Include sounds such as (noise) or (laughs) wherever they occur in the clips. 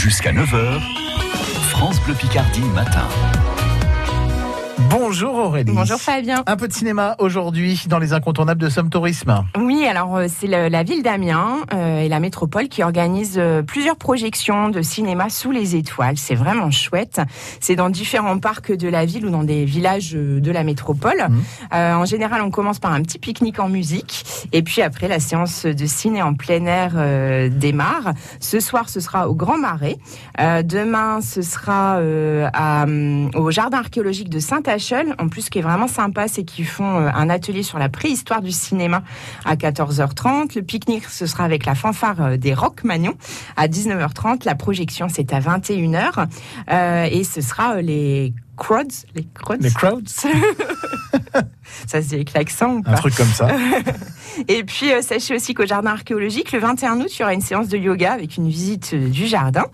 Jusqu'à 9h, France Bleu Picardie matin. Bonjour Aurélie. Bonjour Fabien. Un peu de cinéma aujourd'hui dans les incontournables de Somme Tourisme. Oui, alors euh, c'est la ville d'Amiens euh, et la métropole qui organisent euh, plusieurs projections de cinéma sous les étoiles. C'est vraiment chouette. C'est dans différents parcs de la ville ou dans des villages de la métropole. Mmh. en général, on commence par un petit pique-nique en musique et puis après la séance de ciné en plein air démarre. Ce soir, ce sera au Grand Marais. demain, ce sera à, au jardin archéologique de saint en plus, ce qui est vraiment sympa, c'est qu'ils font euh, un atelier sur la préhistoire du cinéma à 14h30. Le pique-nique, ce sera avec la fanfare euh, des Rock Magnon à 19h30. La projection, c'est à 21h. Euh, et ce sera les crowds. Les crowds. Les crowds? Ça se dit avec l'accent ou pas Un truc comme ça. (laughs) Et puis, euh, sachez aussi qu'au jardin archéologique, le 21 août, il y aura une séance de yoga avec une visite euh, du jardin.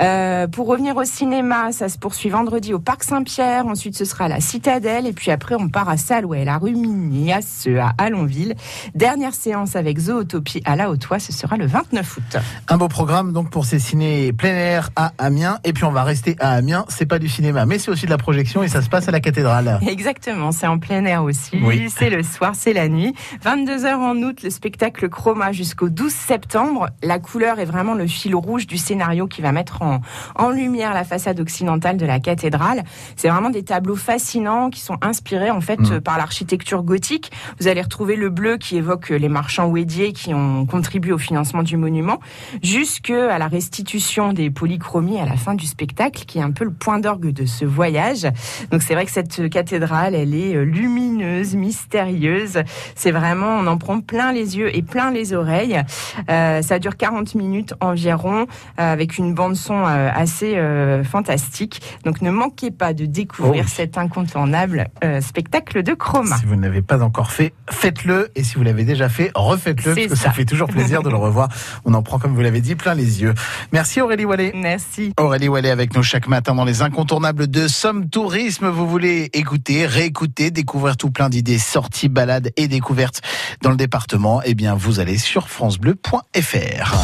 Euh, pour revenir au cinéma, ça se poursuit vendredi au Parc Saint-Pierre. Ensuite, ce sera à la Citadelle. Et puis après, on part à Salouet, la rue Minias à Allonville. Dernière séance avec Zootopie à la Haute-Oie, ce sera le 29 août. Un beau programme donc pour ces ciné plein air à Amiens. Et puis on va rester à Amiens. C'est pas du cinéma, mais c'est aussi de la projection et ça se passe à la cathédrale. Exactement, c'est en plein air aussi. Oui. C'est le soir, c'est la nuit. 22h en août, le spectacle Chroma jusqu'au 12 septembre. La couleur est vraiment le fil rouge du scénario qui va mettre en, en lumière la façade occidentale de la cathédrale. C'est vraiment des tableaux fascinants qui sont inspirés en fait Mm. par l'architecture gothique. Vous allez retrouver le bleu qui évoque les marchands ouédiers qui ont contribué au financement du monument, jusque à la restitution des polychromies à la fin du spectacle, qui est un peu le point d'orgue de ce voyage. Donc c'est vrai que cette cathédrale, elle est euh, lumineuse, mystérieuse. C'est vraiment, on en prend plein les yeux et plein les oreilles. Euh, ça dure 40 minutes environ, euh, avec une bande son euh, assez euh, fantastique. Donc ne manquez pas de découvrir Oh cet incontournable euh, spectacle de chroma. Si vous ne l'avez pas encore fait, faites-le. Et si vous l'avez déjà fait, refaites-le. Parce que ça. ça. fait toujours plaisir de le revoir. On en prend, comme vous l'avez dit, plein les yeux. Merci Aurélie Wallet. Merci. Aurélie Wallet avec nous chaque matin dans les incontournables de Somme Tourisme. Vous voulez écouter, réécouter, découvrir plein d'idées, sorties, balades et découvertes dans le département. Eh bien, vous allez sur francebleu.fr.